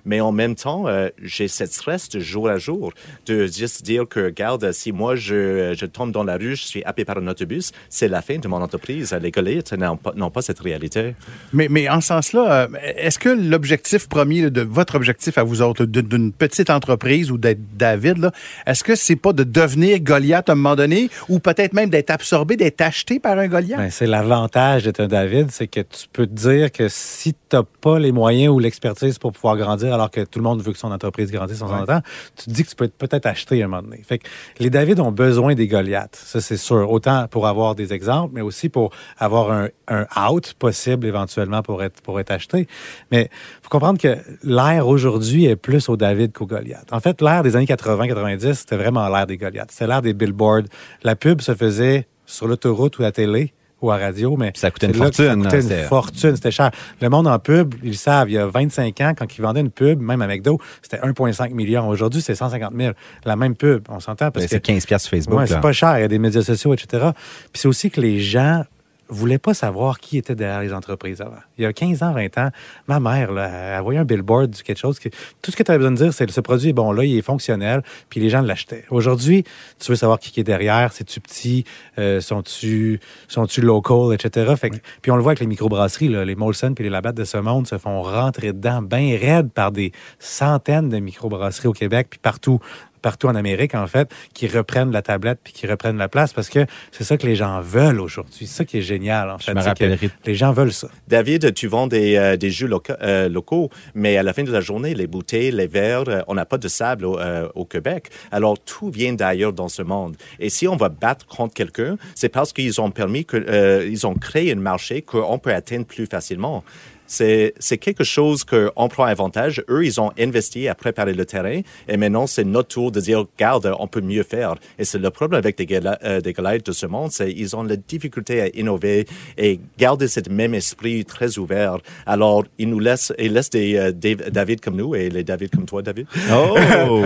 mais en même temps, euh, j'ai cette stress de jour à jour de juste dire que, regarde, si moi je, je tombe dans la rue, je suis happé par un autobus, c'est la fin de mon entreprise. Les Goliaths n'ont pas, cette réalité. Mais, mais en ce sens-là, euh, est-ce que l'objectif premier de votre objectif à vous autres, d'une petite entreprise ou d'être David, est-ce que c'est pas de devenir Goliath à un moment donné ou peut-être même d'être absorbé, d'être acheté par un Goliath? Ben, c'est l'avantage d'être un David, c'est que tu peux te dire que si tu n'as pas les moyens ou l'expertise pour pouvoir grandir, alors que tout le monde veut que son entreprise grandisse en son temps, tu te dis que tu peux être peut-être acheté à un moment donné. Fait que les David ont besoin des Goliaths, ça c'est sûr. Autant pour avoir des exemples, mais aussi pour avoir un, un out possible éventuellement pour être, pour être acheté. Mais faut comprendre que l'ère aujourd'hui est plus au David qu'au Goliath. En fait, l'ère des années 80-90, c'était vraiment l'ère des Goliaths. C'était l'ère des billboards. La pub se faisait sur l'autoroute ou la télé ou à radio, mais ça coûtait une fortune, Ça coûtait une fortune, c'était cher. Le monde en pub, ils le savent, il y a 25 ans, quand ils vendaient une pub, même à McDo, c'était 1,5 million. Aujourd'hui, c'est 150 000. La même pub, on s'entend parce Ben, c'est que 15 piastres sur Facebook. Ouais, c'est pas cher. Il y a des médias sociaux, etc. Puis c'est aussi que les gens voulaient pas savoir qui était derrière les entreprises avant. Il y a 15 ans, 20 ans, ma mère, là, elle voyait un billboard du quelque chose. Que, tout ce que tu avais besoin de dire, c'est ce produit est bon là, il est fonctionnel, puis les gens l'achetaient. Aujourd'hui, tu veux savoir qui est derrière, c'est-tu petit, euh, sont-tu sont-tu local, etc. Fait que- Puis on le voit avec les microbrasseries, là, les Molson puis les Labatt de ce monde se font rentrer dedans bien raides par des centaines de microbrasseries au Québec, puis partout partout en Amérique, en fait, qui reprennent la tablette puis qui reprennent la place parce que c'est ça que les gens veulent aujourd'hui. C'est ça qui est génial, en Je fait. me c'est que rappellerai. Les gens veulent ça. David, tu vends des, euh, des jus loca- euh, locaux, mais à la fin de la journée, les bouteilles, les verres, euh, on n'a pas de sable au, euh, au Québec. Alors, tout vient d'ailleurs dans ce monde. Et si on va battre contre quelqu'un, c'est parce qu'ils ont permis que, euh, ils ont créé un marché qu'on peut atteindre plus facilement. C'est c'est quelque chose qu'on prend avantage. Eux, ils ont investi à préparer le terrain et maintenant, c'est notre tour de dire, regarde, on peut mieux faire. Et c'est le problème avec des, gala- euh, des Goliaths de ce monde, c'est ils ont la difficulté à innover et garder ce même esprit très ouvert. Alors, ils nous laissent, ils laissent des, euh, des David comme nous et les David comme toi, David, Oh!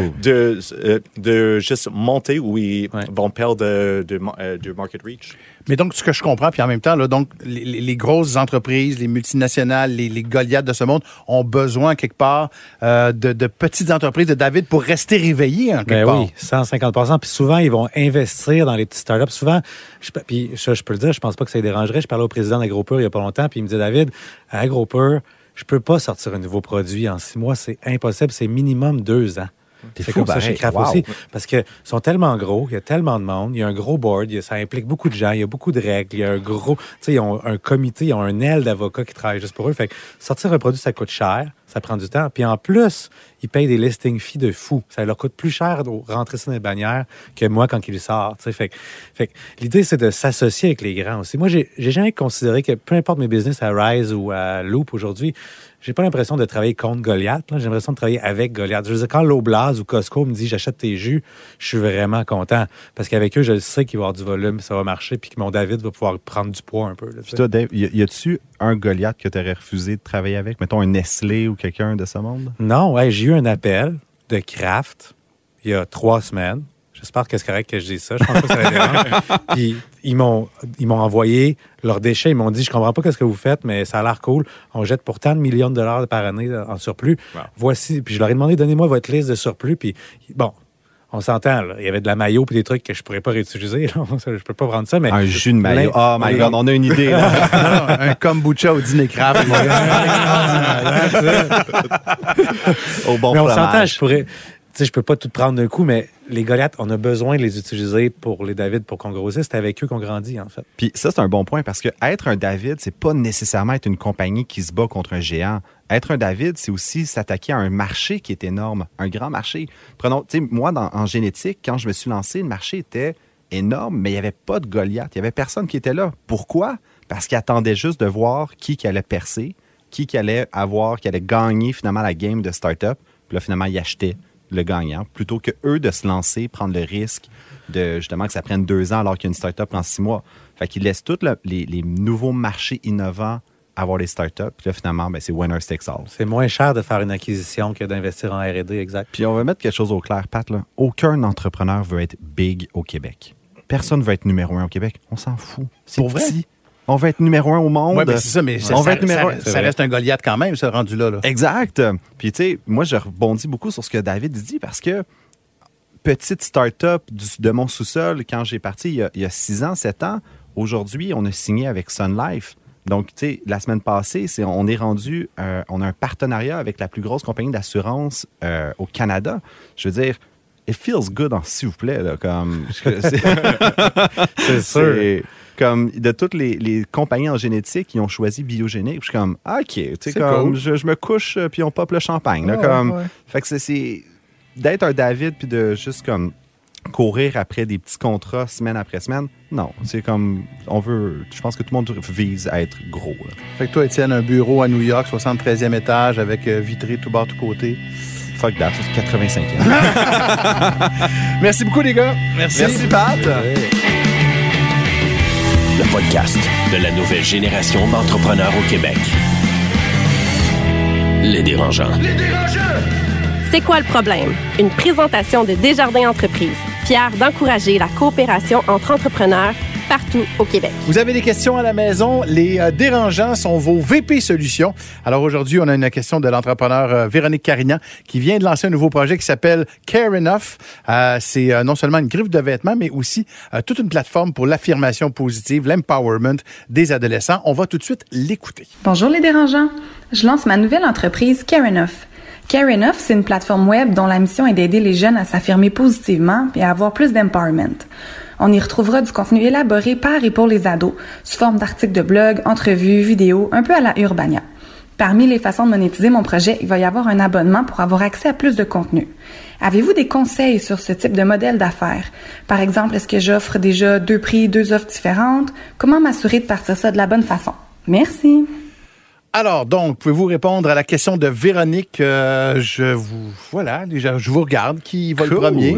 de, euh, de juste monter où ils Ouais. vont perdre de, de, de market reach. Mais donc, ce que je comprends, puis en même temps, là, donc, les grosses entreprises, les multinationales, les, les Goliaths de ce monde ont besoin, quelque part, euh, de, de petites entreprises de David pour rester réveillés, en quelque Ben part. oui, 150 Puis souvent, ils vont investir dans les petites startups. Souvent, je, puis ça, je peux le dire, je pense pas que ça les dérangerait. Je parlais au président d'AgroPur il y a pas longtemps, puis il me disait, David, à AgroPur, je peux pas sortir un nouveau produit en six mois. C'est impossible. C'est minimum deux ans. C'est comme ça chez. Kraft Wow. aussi. Parce qu'ils sont tellement gros, il y a tellement de monde, il y a un gros board, a- ça implique beaucoup de gens, il y a beaucoup de règles, il y a un gros. Tu sais, ils ont un comité, ils ont un aile d'avocats qui travaillent juste pour eux. Fait que sortir un produit, ça coûte cher, ça prend du temps. Puis en plus, ils payent des listing fees de fou. Ça leur coûte plus cher de rentrer sur les bannières que moi quand ils sortent. tu sais. Fait, que- fait que l'idée, c'est de s'associer avec les grands aussi. Moi, j'ai jamais considéré que peu importe mes business à Rise ou à Loop aujourd'hui, j'ai pas l'impression de travailler contre Goliath. J'ai l'impression de travailler avec Goliath. Je veux dire, quand l'Oblast ou Costco me dit j'achète tes jus, je suis vraiment content. Parce qu'avec eux, je sais qu'il va y avoir du volume, ça va marcher, puis que mon David va pouvoir prendre du poids un peu. là, tu Puis sais. toi, Dave, y, y a-tu un Goliath que tu aurais refusé de travailler avec? Mettons un Nestlé ou quelqu'un de ce monde? Non, ouais, j'ai eu un appel de Kraft il y a trois semaines. J'espère que c'est correct que je dise ça. Je pense pas que ça les dérange. Puis ils m'ont, ils m'ont envoyé leurs déchets. Ils m'ont dit, je comprends pas ce que vous faites, mais ça a l'air cool. On jette pour tant de millions de dollars par année en surplus. Voici. Puis je leur ai demandé, donnez-moi votre liste de surplus. Puis bon, on s'entend. Il y avait de la maillot puis des trucs que je pourrais pas réutiliser. Là. Je peux pas prendre ça, mais. Un jus de maillot. Oh my god, on a une idée. là. Non, un kombucha au dîner gars. Au bon mais on s'entend, je pourrais. Sais, je peux pas tout prendre d'un coup, mais les Goliaths, on a besoin de les utiliser pour les David pour qu'on grossisse. C'est avec eux qu'on grandit, en fait. Puis ça, c'est un bon point parce que être un David, c'est pas nécessairement être une compagnie qui se bat contre un géant. Être un David, c'est aussi s'attaquer à un marché qui est énorme, un grand marché. Prenons, tu sais, moi, dans- en génétique, quand je me suis lancé, le marché était énorme, mais il n'y avait pas de Goliath. Il y avait personne qui était là. Pourquoi? Parce qu'ils attendaient juste de voir qui qui allait percer, qui qui allait avoir, qui allait gagner finalement la game de start-up. Puis là, finalement, ils achetaient le gagnant, plutôt que eux de se lancer, prendre le risque de justement que ça prenne deux ans alors qu'une start-up prend six mois. Fait qu'ils laissent tous le- les, les nouveaux marchés innovants avoir les start-up. Puis là, finalement, ben, c'est winner takes all. C'est moins cher de faire une acquisition que d'investir en R&D, exact. Puis on va mettre quelque chose au clair, Pat. Là. Aucun entrepreneur veut être big au Québec. Personne veut être numéro un au Québec. On s'en fout. C'est vrai? On veut être numéro un au monde. Oui, mais c'est ça, mais ça, on veut ça- être numéro ça- un. ça reste un Goliath quand même, ce rendu-là. là. Exact. Puis, tu sais, moi, je rebondis beaucoup sur ce que David dit parce que petite start-up du- de mon sous-sol, quand j'ai parti il y, a, il y a six ans, sept ans, aujourd'hui, on a signé avec Sun Life. Donc, tu sais, la semaine passée, c'est, on est rendu, euh, on a un partenariat avec la plus grosse compagnie d'assurance euh, au Canada. Je veux dire, it feels good, s'il vous plaît, là, comme... c'est- C'est sûr. c'est comme de toutes les, les compagnies en génétique qui ont choisi biogénique. Je suis comme, ah, OK, tu sais, comme cool. je, je me couche euh, puis on pop le champagne. là, Ouais, comme, ouais. Fait que c'est- c'est d'être un David puis de juste comme courir après des petits contrats semaine après semaine. Non, c'est comme, on veut, je pense que tout le monde vise à être gros. là. Fait que toi, Étienne, un bureau à New York, 73e étage, avec euh, vitré tout bas, tout côté. Fuck that, c'est 85e. Merci beaucoup, les gars. Merci. Merci, Pat. Le podcast de la nouvelle génération d'entrepreneurs au Québec. Les dérangeants. C'est quoi le problème? Une présentation de Desjardins Entreprises, fière d'encourager la coopération entre entrepreneurs partout au Québec. Vous avez des questions à la maison? Les euh, dérangeants sont vos VP Solutions. Alors aujourd'hui, on a une question de l'entrepreneur euh, Véronique Carignan qui vient de lancer un nouveau projet qui s'appelle Care Enough. Euh, c'est euh, non seulement une griffe de vêtements, mais aussi euh, toute une plateforme pour l'affirmation positive, l'empowerment des adolescents. On va tout de suite l'écouter. Bonjour les dérangeants. Je lance ma nouvelle entreprise Care Enough. Care Enough, c'est une plateforme web dont la mission est d'aider les jeunes à s'affirmer positivement et à avoir plus d'empowerment. On y retrouvera du contenu élaboré par et pour les ados, sous forme d'articles de blog, entrevues, vidéos, un peu à la Urbania. Parmi les façons de monétiser mon projet, il va y avoir un abonnement pour avoir accès à plus de contenu. Avez-vous des conseils sur ce type de modèle d'affaires? Par exemple, est-ce que j'offre déjà deux prix, deux offres différentes? Comment m'assurer de partir ça de la bonne façon? Merci. Alors, donc, pouvez-vous répondre à la question de Véronique? Euh, je vous, voilà, déjà, je vous regarde. Qui va le premier?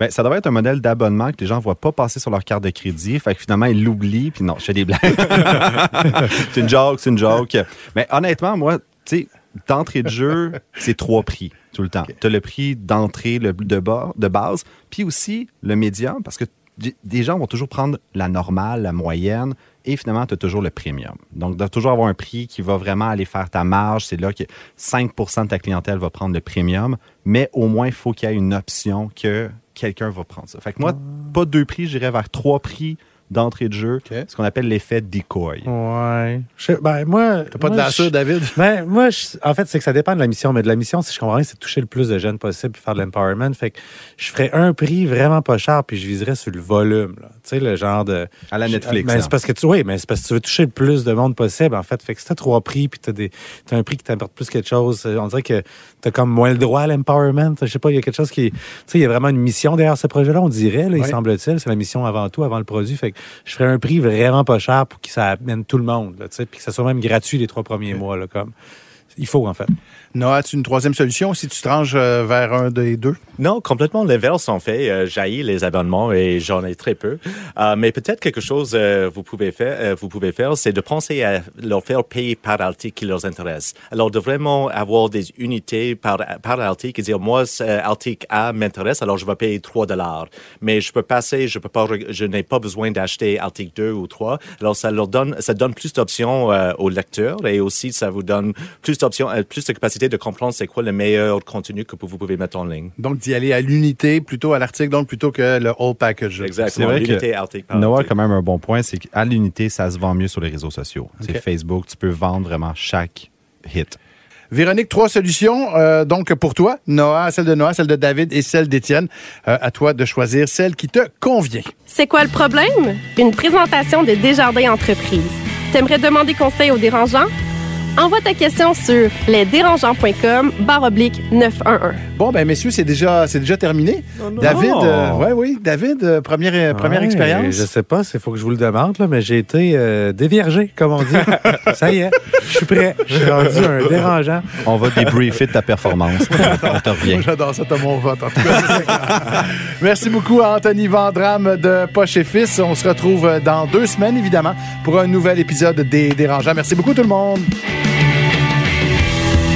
Ben, ça devrait être un modèle d'abonnement que les gens ne voient pas passer sur leur carte de crédit. Fait que finalement, ils l'oublient. Puis non, je fais des blagues. c'est une joke, c'est une joke. Mais honnêtement, moi, tu sais, d'entrée de jeu, c'est trois prix tout le temps. Tu as le prix d'entrée le, de, bas, de base, puis aussi le médium, parce que des gens vont toujours prendre la normale, la moyenne, et finalement, tu as toujours le premium. Donc, tu dois toujours avoir un prix qui va vraiment aller faire ta marge. C'est là que 5% de ta clientèle va prendre le premium, mais au moins, il faut qu'il y ait une option que quelqu'un va prendre ça. Fait que moi, pas deux prix, j'irais vers trois prix d'entrée de jeu, ce qu'on appelle l'effet decoy. Ouais. Je- ben, moi. T'as pas de je- David? Ben, moi, je- en fait, c'est que ça dépend de la mission. Mais de la mission, si je comprends bien, c'est de toucher le plus de jeunes possible puis faire de l'empowerment. Fait que je ferais un prix vraiment pas cher puis je viserais sur le volume. là. Tu sais, le genre de. À la Netflix, Mais là. c'est parce que tu, oui, mais c'est parce que tu veux toucher le plus de monde possible, en fait. Fait que si t'as trois prix puis t'as des, t'as un prix qui t'apporte plus quelque chose, euh, on dirait que t'as comme moins le droit à l'empowerment. Je sais pas, il y a quelque chose qui, tu sais, il y a vraiment une mission derrière ce projet-là, on dirait, là, il semble-t-il. C'est la mission avant tout, avant le produit. Fait que je ferais un prix vraiment pas cher pour que ça amène tout le monde, là, puis que ça soit même gratuit les trois premiers mois, là, comme. il faut, en fait. Noah, as-tu une troisième solution si tu te ranges euh, vers un des deux? Non, complètement l'inverse en fait. Euh, J'haïs les abonnements et j'en ai très peu. Euh, mais peut-être quelque chose euh, vous pouvez faire, faire, c'est de penser à leur faire payer par article qui leur intéresse. Alors de vraiment avoir des unités par par article et dire moi article A m'intéresse, alors je vais payer 3 dollars. Mais je peux passer, je peux pas, je n'ai pas besoin d'acheter article 2 ou 3. Alors ça leur donne, ça donne plus d'options aux lecteurs et aussi ça vous donne plus d'options, plus de capacité de comprendre c'est quoi le meilleur contenu que vous pouvez mettre en ligne. Donc, d'y aller à l'unité plutôt à l'article, donc plutôt que le whole package. Exactement. C'est vrai L'unité que article par Noah article. quand même un bon point, c'est qu'à l'unité, ça se vend mieux sur les réseaux sociaux. C'est Ok. Facebook, tu peux vendre vraiment chaque hit. Véronique, trois solutions. euh, donc, pour toi, Noah, celle de Noah, celle de David et celle d'Étienne. Euh, à toi de choisir celle qui te convient. C'est quoi le problème? Une présentation de Desjardins Entreprises. T'aimerais demander conseil aux dérangeants? Envoie ta question sur lesdérangeants.com barre oblique 911. Bon, ben, messieurs, c'est déjà, c'est déjà terminé. David, euh, ouais, oui, David, euh, première, euh, première Ouais, expérience. Je sais pas, il faut que je vous le demande, là, mais j'ai été euh, déviergé, comme on dit. Ça y est, je suis prêt. Je suis rendu un dérangeant. On va débriefer de ta performance. On te revient. J'adore ça, t'as mon vote. En tout cas. Merci beaucoup à Anthony Vandram de Poche et Fils. On se retrouve dans deux semaines, évidemment, pour un nouvel épisode des Dérangeants. Merci beaucoup, tout le monde.